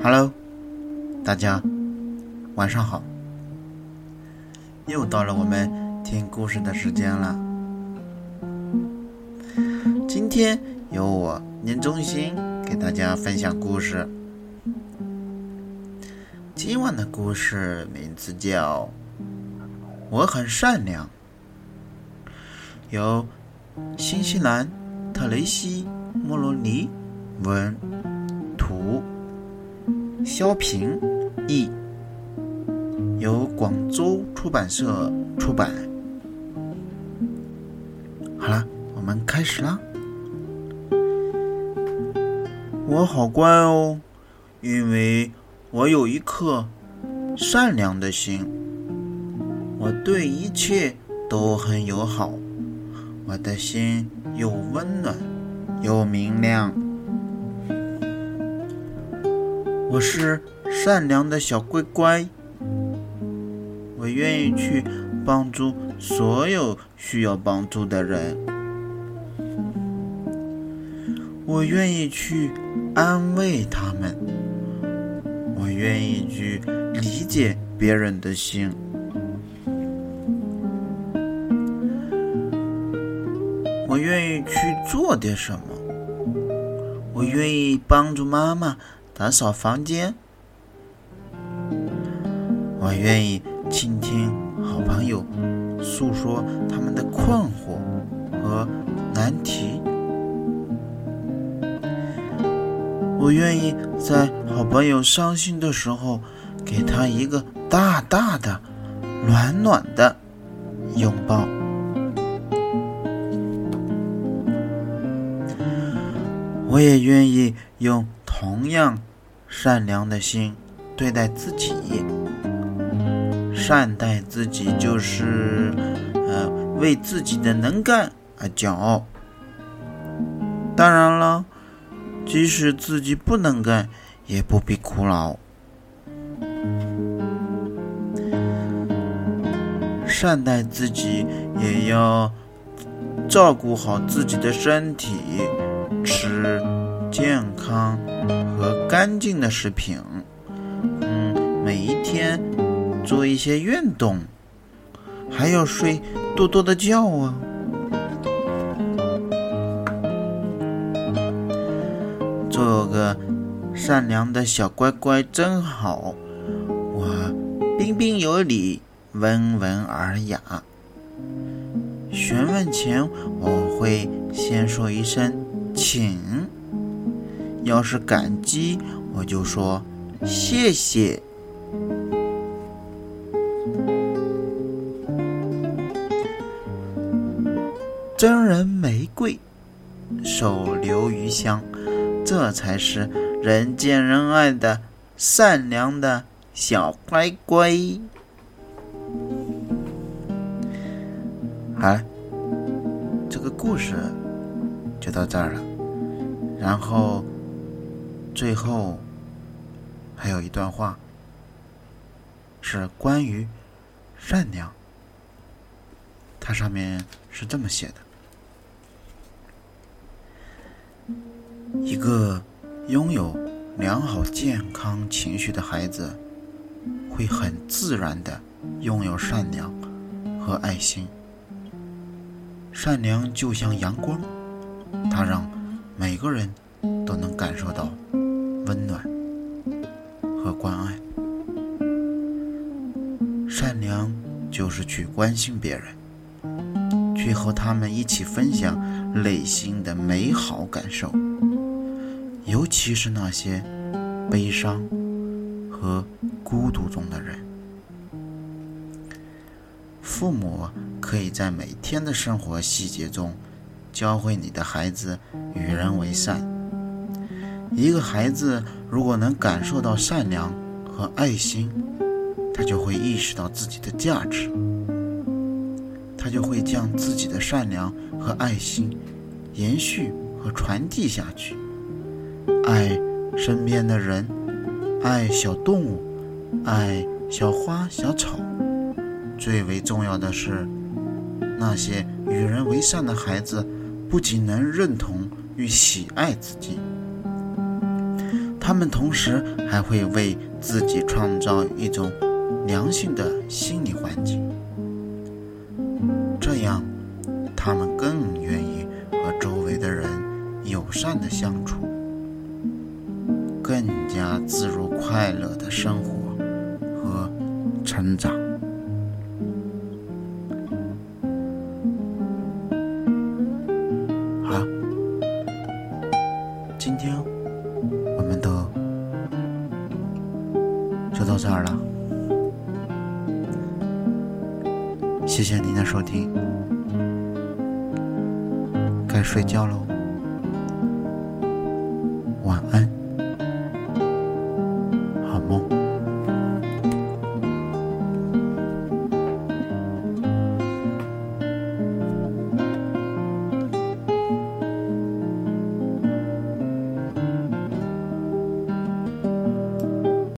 Hello，大家晚上好，又到了我们听故事的时间了。今天由我念中心给大家分享故事。今晚的故事名字叫《我很善良》，由新西兰特雷西·莫罗尼文图。萧平译，由广州出版社出版。好了，我们开始啦。我好乖哦，因为我有一颗善良的心。我对一切都很友好，我的心又温暖又明亮。我是善良的小乖乖，我愿意去帮助所有需要帮助的人，我愿意去安慰他们，我愿意去理解别人的心，我愿意去做点什么，我愿意帮助妈妈。打扫房间，我愿意倾听好朋友诉说他们的困惑和难题。我愿意在好朋友伤心的时候，给他一个大大的、暖暖的拥抱。我也愿意用同样。善良的心对待自己，善待自己就是，呃，为自己的能干而骄傲。当然了，即使自己不能干，也不必苦恼。善待自己，也要照顾好自己的身体，吃。健康和干净的食品，嗯，每一天做一些运动，还要睡多多的觉啊。做个善良的小乖乖真好，我彬彬有礼，温文尔雅。询问前我会先说一声请。要是感激，我就说谢谢。真人玫瑰，手留余香，这才是人见人爱的善良的小乖乖。好，这个故事就到这儿了，然后。最后还有一段话，是关于善良。它上面是这么写的：一个拥有良好健康情绪的孩子，会很自然的拥有善良和爱心。善良就像阳光，它让每个人都能感受到。温暖和关爱，善良就是去关心别人，去和他们一起分享内心的美好感受，尤其是那些悲伤和孤独中的人。父母可以在每天的生活细节中，教会你的孩子与人为善。一个孩子如果能感受到善良和爱心，他就会意识到自己的价值，他就会将自己的善良和爱心延续和传递下去，爱身边的人，爱小动物，爱小花小草。最为重要的是，那些与人为善的孩子不仅能认同与喜爱自己。他们同时还会为自己创造一种良性的心理环境，这样他们更愿意和周围的人友善的相处，更加自如快乐的生活和成长。我们都就到这儿了，谢谢您的收听，该睡觉喽。